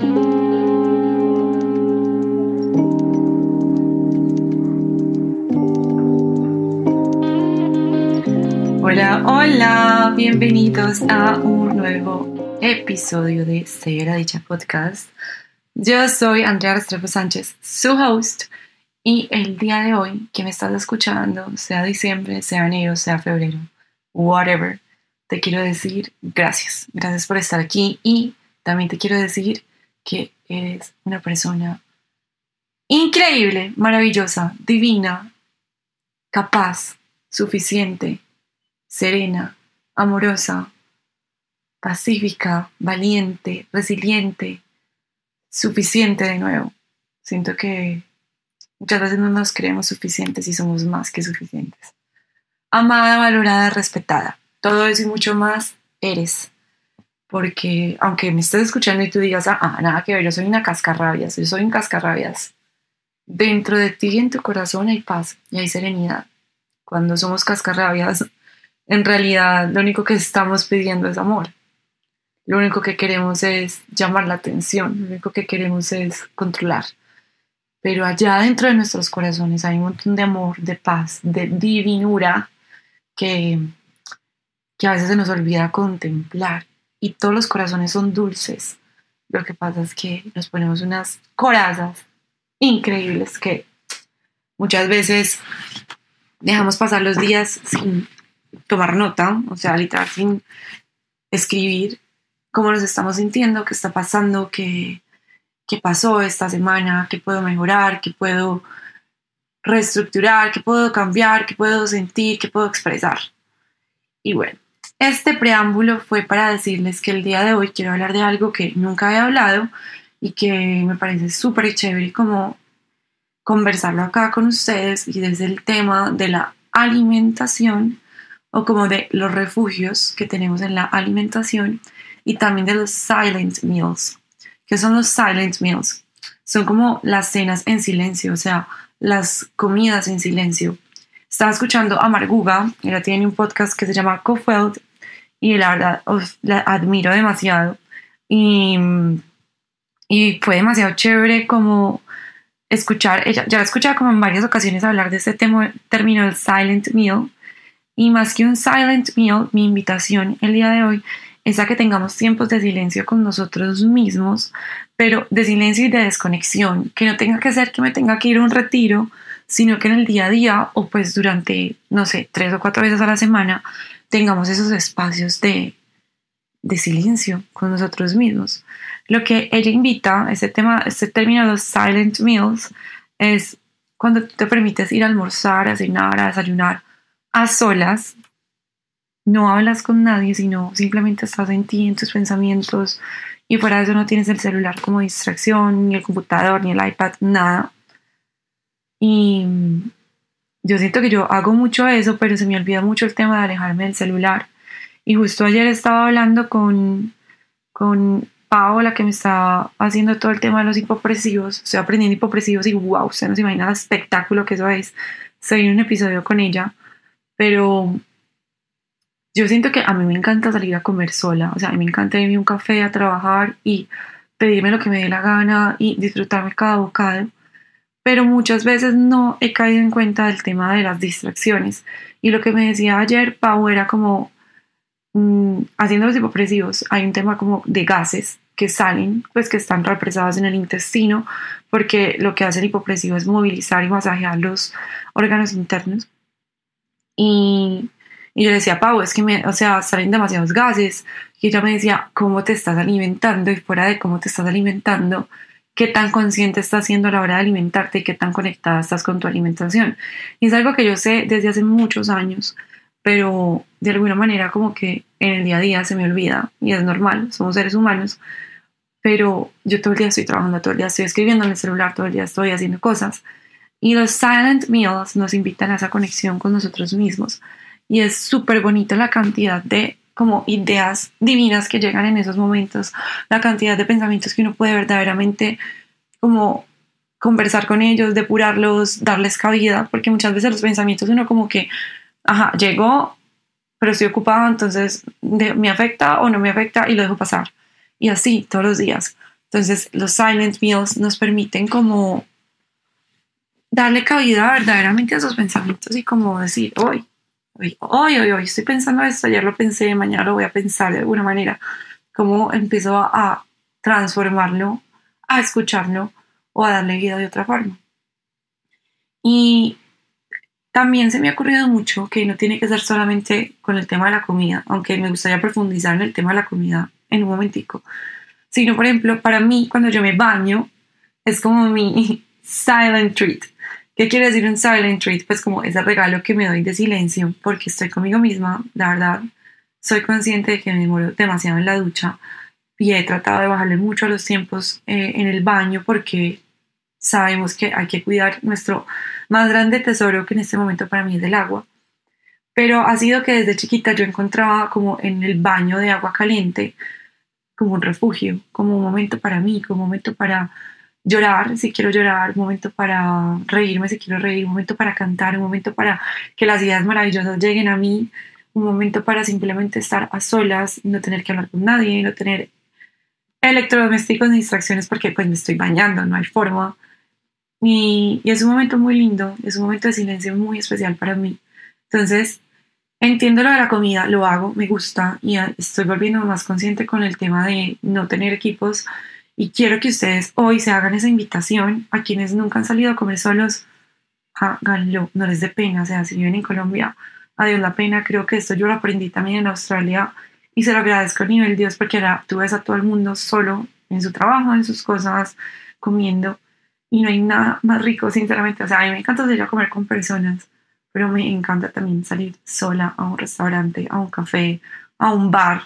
Hola, hola, bienvenidos a un nuevo episodio de Ser Dicha Podcast. Yo soy Andrea Restrepo Sánchez, su host, y el día de hoy que me estás escuchando, sea diciembre, sea enero, sea febrero, whatever, te quiero decir gracias. Gracias por estar aquí y también te quiero decir que eres una persona increíble, maravillosa, divina, capaz, suficiente, serena, amorosa, pacífica, valiente, resiliente, suficiente de nuevo. Siento que muchas veces no nos creemos suficientes y somos más que suficientes. Amada, valorada, respetada. Todo eso y mucho más eres. Porque aunque me estés escuchando y tú digas, ah, nada que ver, yo soy una cascarrabias, yo soy un cascarrabias, dentro de ti y en tu corazón hay paz y hay serenidad. Cuando somos cascarrabias, en realidad lo único que estamos pidiendo es amor. Lo único que queremos es llamar la atención, lo único que queremos es controlar. Pero allá dentro de nuestros corazones hay un montón de amor, de paz, de divinura que, que a veces se nos olvida contemplar. Y todos los corazones son dulces. Lo que pasa es que nos ponemos unas corazas increíbles que muchas veces dejamos pasar los días sin tomar nota, o sea, literal, sin escribir cómo nos estamos sintiendo, qué está pasando, qué, qué pasó esta semana, qué puedo mejorar, qué puedo reestructurar, qué puedo cambiar, qué puedo sentir, qué puedo expresar. Y bueno, este preámbulo fue para decirles que el día de hoy quiero hablar de algo que nunca he hablado y que me parece súper chévere como conversarlo acá con ustedes y desde el tema de la alimentación o como de los refugios que tenemos en la alimentación y también de los silent meals. ¿Qué son los silent meals? Son como las cenas en silencio, o sea, las comidas en silencio. Estaba escuchando a Marguga, ella tiene un podcast que se llama Cofeld y la verdad la admiro demasiado. Y, y fue demasiado chévere como escuchar, ella ya la he escuchado como en varias ocasiones hablar de este tema, término del silent meal. Y más que un silent meal, mi invitación el día de hoy es a que tengamos tiempos de silencio con nosotros mismos, pero de silencio y de desconexión, que no tenga que ser que me tenga que ir a un retiro, sino que en el día a día o pues durante, no sé, tres o cuatro veces a la semana, tengamos esos espacios de, de silencio con nosotros mismos. Lo que ella invita, este tema, este término de los silent meals, es cuando te permites ir a almorzar, a cenar, a desayunar a solas no hablas con nadie, sino simplemente estás en ti, en tus pensamientos, y de eso no tienes el celular como distracción, ni el computador, ni el iPad, nada. Y yo siento que yo hago mucho eso, pero se me olvida mucho el tema de alejarme del celular. Y justo ayer estaba hablando con, con Paola, que me estaba haciendo todo el tema de los hipopresivos. Estoy aprendiendo hipopresivos y wow, usted no se imagina el espectáculo que eso es. Soy en un episodio con ella, pero yo siento que a mí me encanta salir a comer sola, o sea, a mí me encanta irme a un café a trabajar y pedirme lo que me dé la gana y disfrutarme cada bocado, pero muchas veces no he caído en cuenta del tema de las distracciones. Y lo que me decía ayer Pau era como, mm, haciendo los hipopresivos, hay un tema como de gases que salen, pues que están represados en el intestino, porque lo que hace el hipopresivo es movilizar y masajear los órganos internos. Y y yo le decía, Pau, es que me, o sea, salen demasiados gases. Y ella me decía, ¿cómo te estás alimentando? Y fuera de cómo te estás alimentando, ¿qué tan consciente estás siendo a la hora de alimentarte y qué tan conectada estás con tu alimentación? Y es algo que yo sé desde hace muchos años, pero de alguna manera como que en el día a día se me olvida y es normal, somos seres humanos. Pero yo todo el día estoy trabajando, todo el día estoy escribiendo en el celular, todo el día estoy haciendo cosas. Y los silent meals nos invitan a esa conexión con nosotros mismos y es súper bonito la cantidad de como ideas divinas que llegan en esos momentos, la cantidad de pensamientos que uno puede verdaderamente como conversar con ellos, depurarlos, darles cabida, porque muchas veces los pensamientos uno como que, ajá, llegó, pero estoy ocupado, entonces me afecta o no me afecta y lo dejo pasar. Y así todos los días. Entonces, los silent meals nos permiten como darle cabida verdaderamente a esos pensamientos y como decir, hoy, hoy, hoy, hoy, hoy estoy pensando esto, ayer lo pensé, mañana lo voy a pensar de alguna manera, cómo empiezo a transformarlo, a escucharlo o a darle vida de otra forma. Y también se me ha ocurrido mucho que no tiene que ser solamente con el tema de la comida, aunque me gustaría profundizar en el tema de la comida en un momentico, sino por ejemplo, para mí cuando yo me baño es como mi silent treat. ¿Qué quiere decir un silent treat? Pues como ese regalo que me doy de silencio porque estoy conmigo misma, la verdad, soy consciente de que me demoro demasiado en la ducha y he tratado de bajarle mucho a los tiempos eh, en el baño porque sabemos que hay que cuidar nuestro más grande tesoro que en este momento para mí es el agua. Pero ha sido que desde chiquita yo encontraba como en el baño de agua caliente como un refugio, como un momento para mí, como un momento para llorar si quiero llorar, un momento para reírme si quiero reír, un momento para cantar, un momento para que las ideas maravillosas lleguen a mí, un momento para simplemente estar a solas y no tener que hablar con nadie, no tener electrodomésticos ni distracciones porque pues me estoy bañando, no hay forma. Y, es un momento muy lindo, es un momento de silencio muy especial para mí. Entonces, entiendo lo de la comida, lo hago, me gusta y estoy volviendo más consciente con el tema de no tener equipos y quiero que ustedes hoy se hagan esa invitación a quienes nunca han salido a comer solos, háganlo, no les dé pena, o sea, si viven en Colombia, adiós la pena, creo que esto yo lo aprendí también en Australia y se lo agradezco a nivel Dios porque ahora tú ves a todo el mundo solo en su trabajo, en sus cosas, comiendo y no hay nada más rico, sinceramente. O sea, a mí me encanta salir a comer con personas, pero me encanta también salir sola a un restaurante, a un café, a un bar.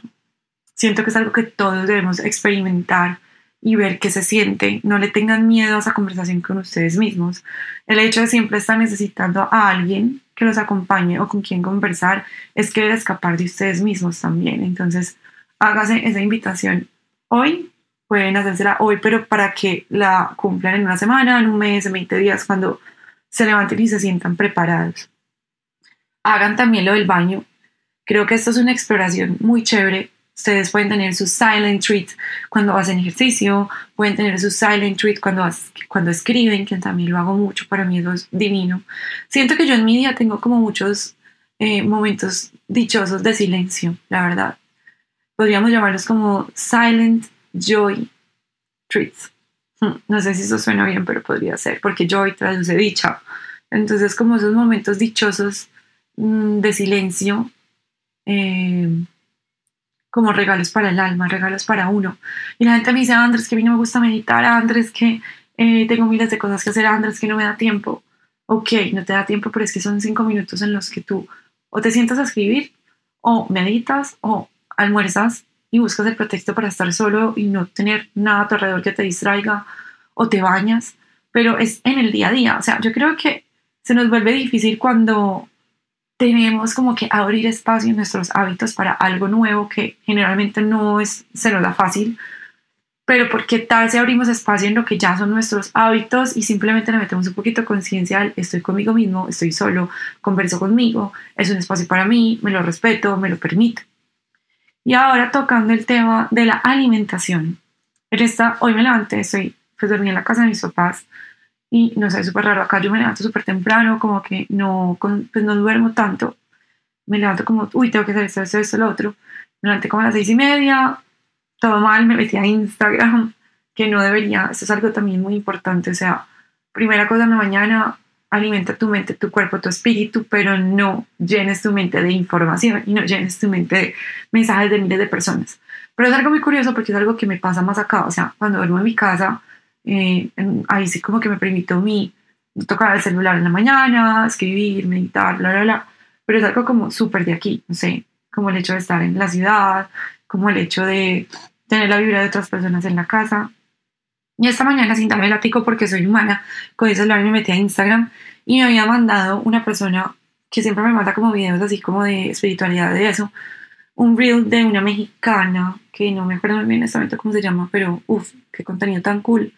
Siento que es algo que todos debemos experimentar y ver qué se siente. No le tengan miedo a esa conversación con ustedes mismos. El hecho de siempre estar necesitando a alguien que los acompañe o con quien conversar es querer escapar de ustedes mismos también. Entonces, hágase esa invitación hoy pueden hacérsela hoy, pero para que la cumplan en una semana, en un mes, en 20 días, cuando se levanten y se sientan preparados. Hagan también lo del baño. Creo que esto es una exploración muy chévere. Ustedes pueden tener su silent treat cuando hacen ejercicio, pueden tener su silent treat cuando, cuando escriben, que también lo hago mucho, para mí es divino. Siento que yo en mi día tengo como muchos eh, momentos dichosos de silencio, la verdad. Podríamos llamarlos como silent joy treats. Hmm, no sé si eso suena bien, pero podría ser, porque joy traduce dicha. Entonces, como esos momentos dichosos mm, de silencio, eh, como regalos para el alma, regalos para uno. Y la gente me dice, Andrés, que a mí no me gusta meditar, Andrés, que eh, tengo miles de cosas que hacer, Andrés, que no me da tiempo. Ok, no te da tiempo, pero es que son cinco minutos en los que tú o te sientas a escribir, o meditas, o almuerzas, y buscas el pretexto para estar solo y no tener nada a tu alrededor que te distraiga o te bañas, pero es en el día a día. O sea, yo creo que se nos vuelve difícil cuando tenemos como que abrir espacio en nuestros hábitos para algo nuevo que generalmente no es, se nos da fácil, pero porque tal si abrimos espacio en lo que ya son nuestros hábitos y simplemente le metemos un poquito de estoy conmigo mismo, estoy solo, converso conmigo, es un espacio para mí, me lo respeto, me lo permito. Y ahora tocando el tema de la alimentación. En esta, hoy me levanté, estoy, pues dormí en la casa de mis papás y no sé, súper raro. Acá yo me levanto súper temprano, como que no, pues no duermo tanto. Me levanto como, uy, tengo que hacer esto, esto, esto, lo otro. Me levanté como a las seis y media, todo mal, me metí a Instagram, que no debería, eso es algo también muy importante. O sea, primera cosa en la mañana, alimenta tu mente, tu cuerpo, tu espíritu, pero no llenes tu mente de información y no llenes tu mente de mensajes de miles de personas. Pero es algo muy curioso porque es algo que me pasa más acá, o sea, cuando duermo en mi casa, eh, ahí sí como que me permito mi tocar el celular en la mañana, escribir, meditar, bla, bla, bla, pero es algo como súper de aquí, no sé, como el hecho de estar en la ciudad, como el hecho de tener la vibra de otras personas en la casa, y esta mañana, sin darme látigo porque soy humana, con el celular me metí a Instagram y me había mandado una persona que siempre me manda como videos así como de espiritualidad de eso, un reel de una mexicana, que no me acuerdo bien exactamente cómo se llama, pero uff, qué contenido tan cool.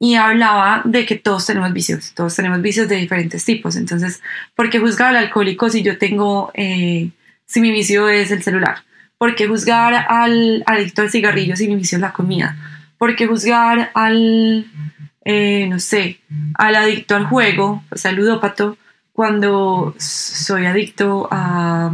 Y hablaba de que todos tenemos vicios, todos tenemos vicios de diferentes tipos. Entonces, ¿por qué juzgar al alcohólico si yo tengo, eh, si mi vicio es el celular? ¿Por qué juzgar al adicto al cigarrillo si mi vicio es la comida? ¿por qué juzgar al, eh, no sé, al adicto al juego, o sea, al ludópato, cuando soy adicto a,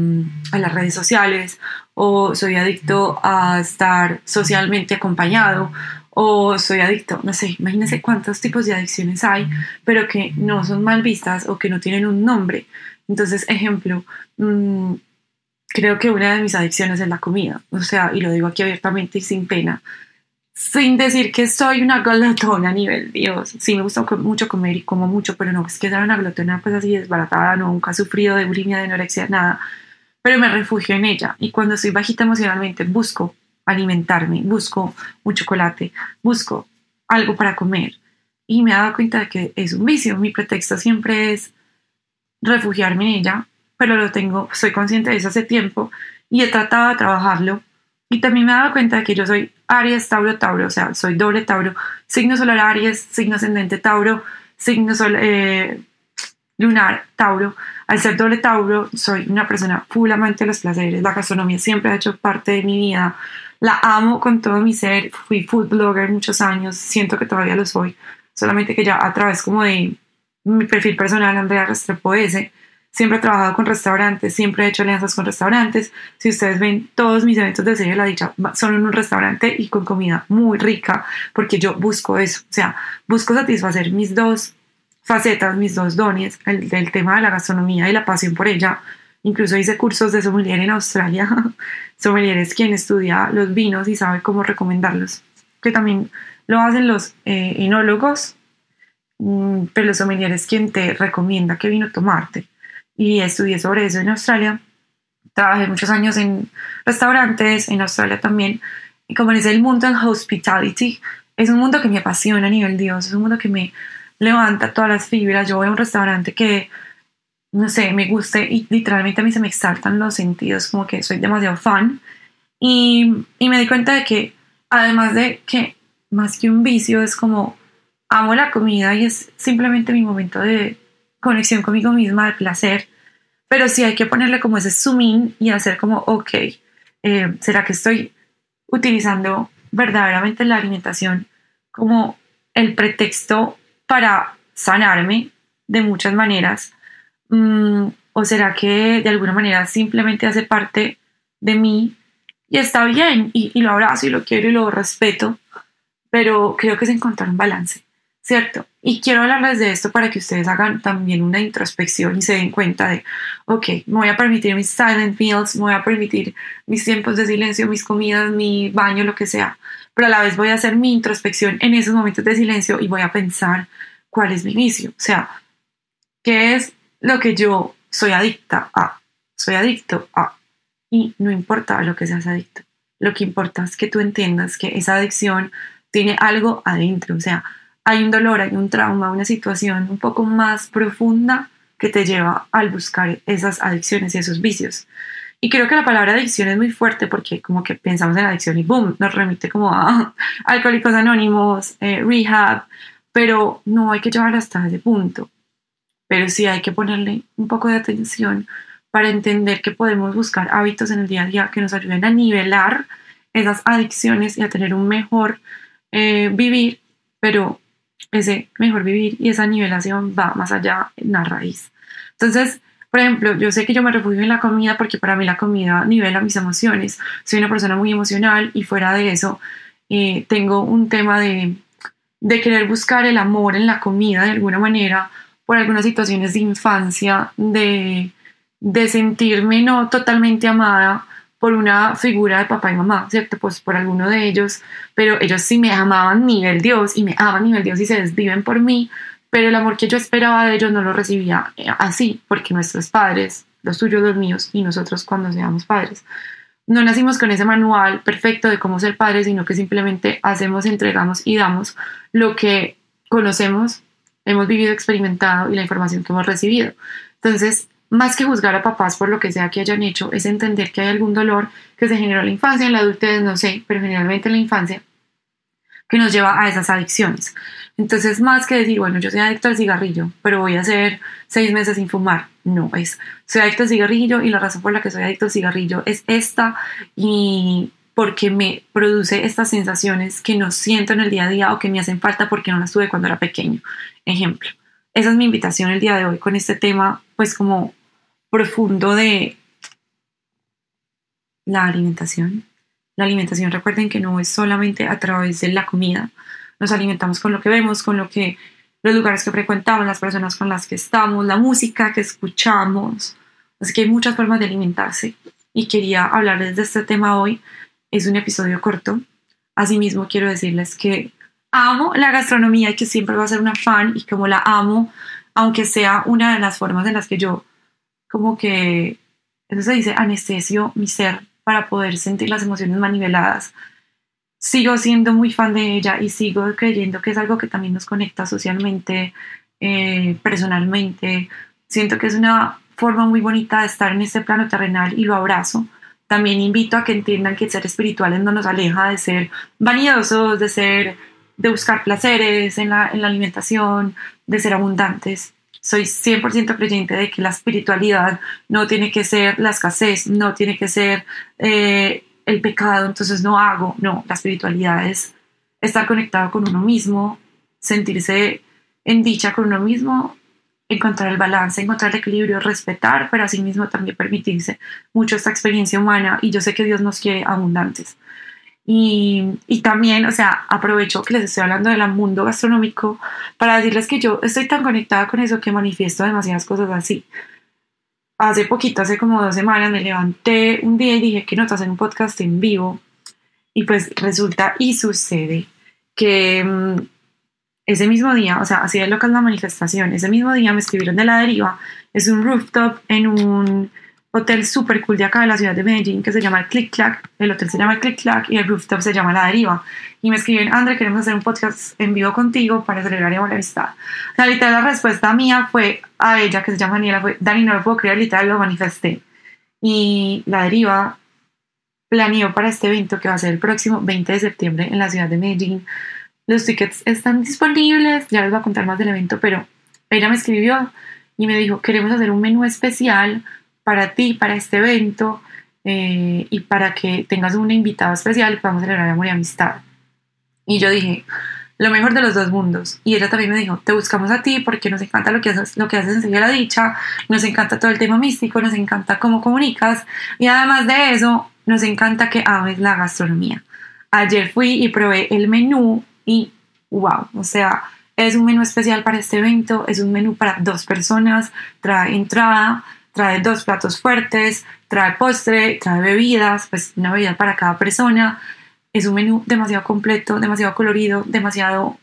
a las redes sociales o soy adicto a estar socialmente acompañado o soy adicto, no sé, imagínense cuántos tipos de adicciones hay, pero que no son mal vistas o que no tienen un nombre. Entonces, ejemplo, mmm, creo que una de mis adicciones es la comida, o sea, y lo digo aquí abiertamente y sin pena, sin decir que soy una glotona a nivel Dios. Sí, me gusta mucho comer y como mucho, pero no es que sea una glotona pues así desbaratada, nunca he sufrido de bulimia, de anorexia, nada, pero me refugio en ella y cuando estoy bajita emocionalmente busco alimentarme, busco un chocolate, busco algo para comer y me he dado cuenta de que es un vicio, mi pretexto siempre es refugiarme en ella pero lo tengo, soy consciente de eso hace tiempo y he tratado de trabajarlo. Y también me he dado cuenta de que yo soy Aries, Tauro, Tauro, o sea, soy doble Tauro, signo solar Aries, signo ascendente Tauro, signo sol, eh, lunar Tauro. Al ser doble Tauro, soy una persona full amante de los placeres. La gastronomía siempre ha hecho parte de mi vida. La amo con todo mi ser. Fui food blogger muchos años, siento que todavía lo soy. Solamente que ya a través como de mi perfil personal, Andrea Restrepo S, Siempre he trabajado con restaurantes, siempre he hecho alianzas con restaurantes. Si ustedes ven, todos mis eventos de Serie La Dicha son en un restaurante y con comida muy rica, porque yo busco eso. O sea, busco satisfacer mis dos facetas, mis dos dones, el tema de la gastronomía y la pasión por ella. Incluso hice cursos de sommelier en Australia. sommelier es quien estudia los vinos y sabe cómo recomendarlos, que también lo hacen los eh, enólogos, mm, pero los sommelier es quien te recomienda qué vino tomarte y estudié sobre eso en Australia. Trabajé muchos años en restaurantes, en Australia también. Y como es el mundo del hospitality, es un mundo que me apasiona a nivel Dios, es un mundo que me levanta todas las fibras. Yo voy a un restaurante que, no sé, me guste y literalmente a mí se me exaltan los sentidos, como que soy demasiado fan. Y, y me di cuenta de que, además de que más que un vicio, es como amo la comida y es simplemente mi momento de conexión conmigo misma, de placer, pero sí hay que ponerle como ese zoom in y hacer como, ok, eh, ¿será que estoy utilizando verdaderamente la alimentación como el pretexto para sanarme de muchas maneras? Mm, ¿O será que de alguna manera simplemente hace parte de mí y está bien y, y lo abrazo y lo quiero y lo respeto? Pero creo que es encontrar un balance. ¿Cierto? Y quiero hablarles de esto para que ustedes hagan también una introspección y se den cuenta de, ok, me voy a permitir mis silent meals, me voy a permitir mis tiempos de silencio, mis comidas, mi baño, lo que sea, pero a la vez voy a hacer mi introspección en esos momentos de silencio y voy a pensar cuál es mi vicio, o sea, qué es lo que yo soy adicta a, soy adicto a, y no importa lo que seas adicto, lo que importa es que tú entiendas que esa adicción tiene algo adentro, o sea, hay un dolor, hay un trauma, una situación un poco más profunda que te lleva al buscar esas adicciones y esos vicios. Y creo que la palabra adicción es muy fuerte porque como que pensamos en adicción y boom, nos remite como a alcohólicos anónimos, eh, rehab, pero no hay que llevar hasta ese punto. Pero sí hay que ponerle un poco de atención para entender que podemos buscar hábitos en el día a día que nos ayuden a nivelar esas adicciones y a tener un mejor eh, vivir, pero ese mejor vivir y esa nivelación va más allá en la raíz. Entonces, por ejemplo, yo sé que yo me refugio en la comida porque para mí la comida nivela mis emociones. Soy una persona muy emocional y fuera de eso eh, tengo un tema de, de querer buscar el amor en la comida de alguna manera por algunas situaciones de infancia, de, de sentirme no totalmente amada por una figura de papá y mamá, ¿cierto? Pues por alguno de ellos, pero ellos sí me amaban nivel Dios y me aman nivel Dios y se desviven por mí, pero el amor que yo esperaba de ellos no lo recibía eh, así, porque nuestros padres, los tuyos, los míos y nosotros cuando seamos padres, no nacimos con ese manual perfecto de cómo ser padres, sino que simplemente hacemos, entregamos y damos lo que conocemos, hemos vivido, experimentado y la información que hemos recibido. Entonces, más que juzgar a papás por lo que sea que hayan hecho, es entender que hay algún dolor que se generó en la infancia, en la adultez, no sé, pero generalmente en la infancia, que nos lleva a esas adicciones. Entonces, más que decir, bueno, yo soy adicto al cigarrillo, pero voy a hacer seis meses sin fumar, no es. Soy adicto al cigarrillo y la razón por la que soy adicto al cigarrillo es esta y porque me produce estas sensaciones que no siento en el día a día o que me hacen falta porque no las tuve cuando era pequeño. Ejemplo, esa es mi invitación el día de hoy con este tema, pues como profundo de la alimentación. La alimentación, recuerden que no es solamente a través de la comida, nos alimentamos con lo que vemos, con lo que los lugares que frecuentamos, las personas con las que estamos, la música que escuchamos. Así que hay muchas formas de alimentarse y quería hablarles de este tema hoy. Es un episodio corto. Asimismo, quiero decirles que amo la gastronomía y que siempre voy a ser una fan y como la amo, aunque sea una de las formas en las que yo como que, eso se dice, anestesio mi ser para poder sentir las emociones maniveladas. Sigo siendo muy fan de ella y sigo creyendo que es algo que también nos conecta socialmente, eh, personalmente. Siento que es una forma muy bonita de estar en este plano terrenal y lo abrazo. También invito a que entiendan que el ser espiritual no nos aleja de ser vanidosos, de ser, de buscar placeres en la, en la alimentación, de ser abundantes. Soy 100% creyente de que la espiritualidad no tiene que ser la escasez, no tiene que ser eh, el pecado, entonces no hago. No, la espiritualidad es estar conectado con uno mismo, sentirse en dicha con uno mismo encontrar el balance, encontrar el equilibrio, respetar, pero asimismo también permitirse mucho esta experiencia humana y yo sé que Dios nos quiere abundantes. Y, y, también, o sea, aprovecho que les estoy hablando del mundo gastronómico para decirles que yo estoy tan conectada con eso que manifiesto demasiadas cosas así. Hace poquito, hace como dos semanas, me levanté un día y dije que no te hacen un podcast en vivo. Y pues resulta y sucede que mm, ese mismo día, o sea, así de loca es la manifestación, ese mismo día me escribieron de la deriva, es un rooftop en un hotel súper cool de acá de la ciudad de Medellín que se llama el Click Clack, el hotel se llama el Click Clack y el rooftop se llama La Deriva. Y me escriben, André, queremos hacer un podcast en vivo contigo para celebrar la amistad. La literal la respuesta mía fue a ella, que se llama Daniela, fue, Dani, no lo puedo creer, literal lo manifesté. Y La Deriva planeó para este evento que va a ser el próximo 20 de septiembre en la ciudad de Medellín los tickets están disponibles, ya les voy a contar más del evento, pero ella me escribió y me dijo, queremos hacer un menú especial para ti, para este evento, eh, y para que tengas un invitado especial y podamos celebrar amor y amistad. Y yo dije, lo mejor de los dos mundos. Y ella también me dijo, te buscamos a ti porque nos encanta lo que haces, lo que haces en la Dicha, nos encanta todo el tema místico, nos encanta cómo comunicas y además de eso, nos encanta que ames la gastronomía. Ayer fui y probé el menú y wow, o sea, es un menú especial para este evento, es un menú para dos personas, trae entrada, trae dos platos fuertes, trae postre, trae bebidas, pues una bebida para cada persona. Es un menú demasiado completo, demasiado colorido, demasiado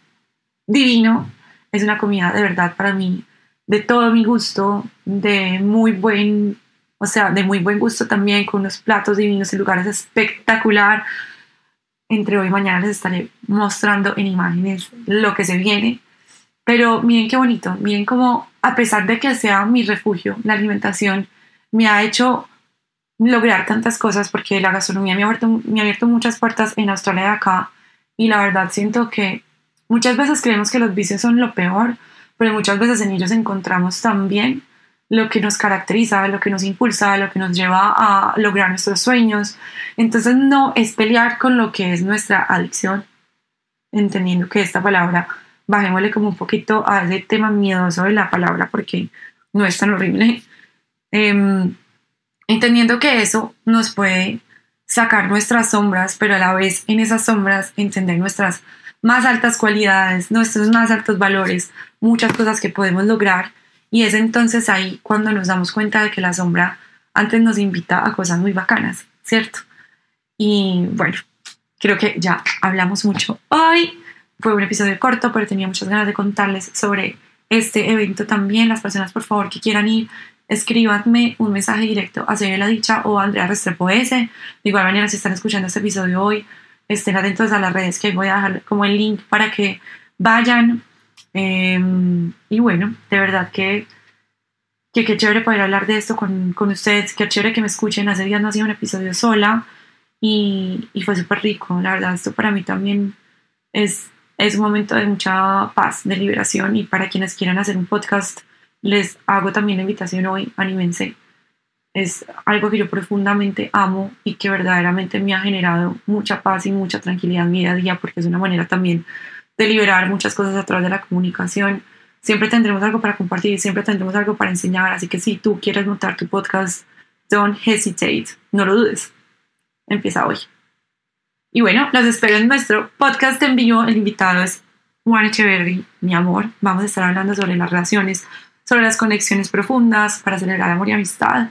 divino. Es una comida de verdad para mí de todo mi gusto, de muy buen, o sea, de muy buen gusto también, con unos platos divinos y lugares espectacular entre hoy y mañana les estaré mostrando en imágenes lo que se viene. Pero miren qué bonito, miren cómo a pesar de que sea mi refugio, la alimentación me ha hecho lograr tantas cosas porque la gastronomía me ha abierto, muchas puertas en Australia de acá y la verdad siento que muchas veces creemos que los vicios son lo peor, pero muchas veces en ellos encontramos también lo que nos caracteriza, lo que nos impulsa, lo que nos lleva a lograr nuestros sueños. Entonces no es pelear con lo que es nuestra adicción, entendiendo que esta palabra, bajémosle como un poquito a ese tema miedoso de la palabra porque no es tan horrible, em, entendiendo que eso nos puede sacar nuestras sombras, pero a la vez en esas sombras entender nuestras más altas cualidades, nuestros más altos valores, muchas cosas que podemos lograr y es entonces ahí cuando nos damos cuenta de que la sombra antes nos invita a cosas muy bacanas, ¿cierto? Y bueno, creo que ya hablamos mucho hoy. Fue un episodio corto, pero tenía muchas ganas de contarles sobre este evento también. Las personas, por favor, que quieran ir, escríbanme un mensaje directo a la Dicha o a Andrea Restrepo S. De igual manera, si están escuchando este episodio hoy, estén atentos a las redes que voy a dejar como el link para que vayan, Em, y bueno, de verdad que, que qué chévere poder hablar de esto con, con, ustedes, qué chévere que me escuchen. Hace días no hacía un episodio sola y, y fue súper rico. La verdad, esto para mí también es, es un momento de mucha paz, de liberación y para quienes quieran hacer un podcast, les hago también la invitación hoy, anímense. es algo que yo profundamente amo y que verdaderamente me ha generado mucha paz y mucha tranquilidad mi día a día porque es una manera también de liberar muchas cosas a través de la comunicación. Siempre tendremos algo para compartir, siempre tendremos algo para enseñar, así que si tú quieres montar tu podcast, don't hesitate, no lo dudes. Empieza hoy. Y bueno, los espero en nuestro podcast en vivo. El invitado es Juan Echeverry, mi amor. Vamos a estar hablando sobre las relaciones, sobre las conexiones profundas para celebrar amor y amistad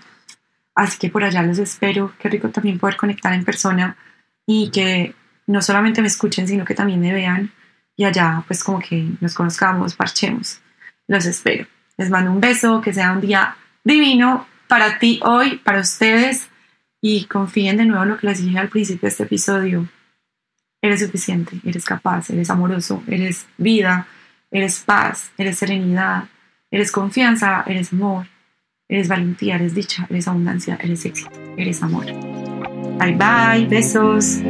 Así que por allá los espero. Qué rico también poder conectar en persona y que no solamente me escuchen, sino que también me vean y allá pues como que nos conozcamos, parchemos. Los espero. Les mando un beso, que sea un día divino para ti hoy, para ustedes y confíen de nuevo en lo que les dije al principio de este episodio. Eres suficiente, eres capaz, eres amoroso, eres vida, eres paz, eres serenidad, eres confianza, eres amor, eres valentía, eres dicha, eres abundancia, eres éxito, eres amor. Bye bye, besos.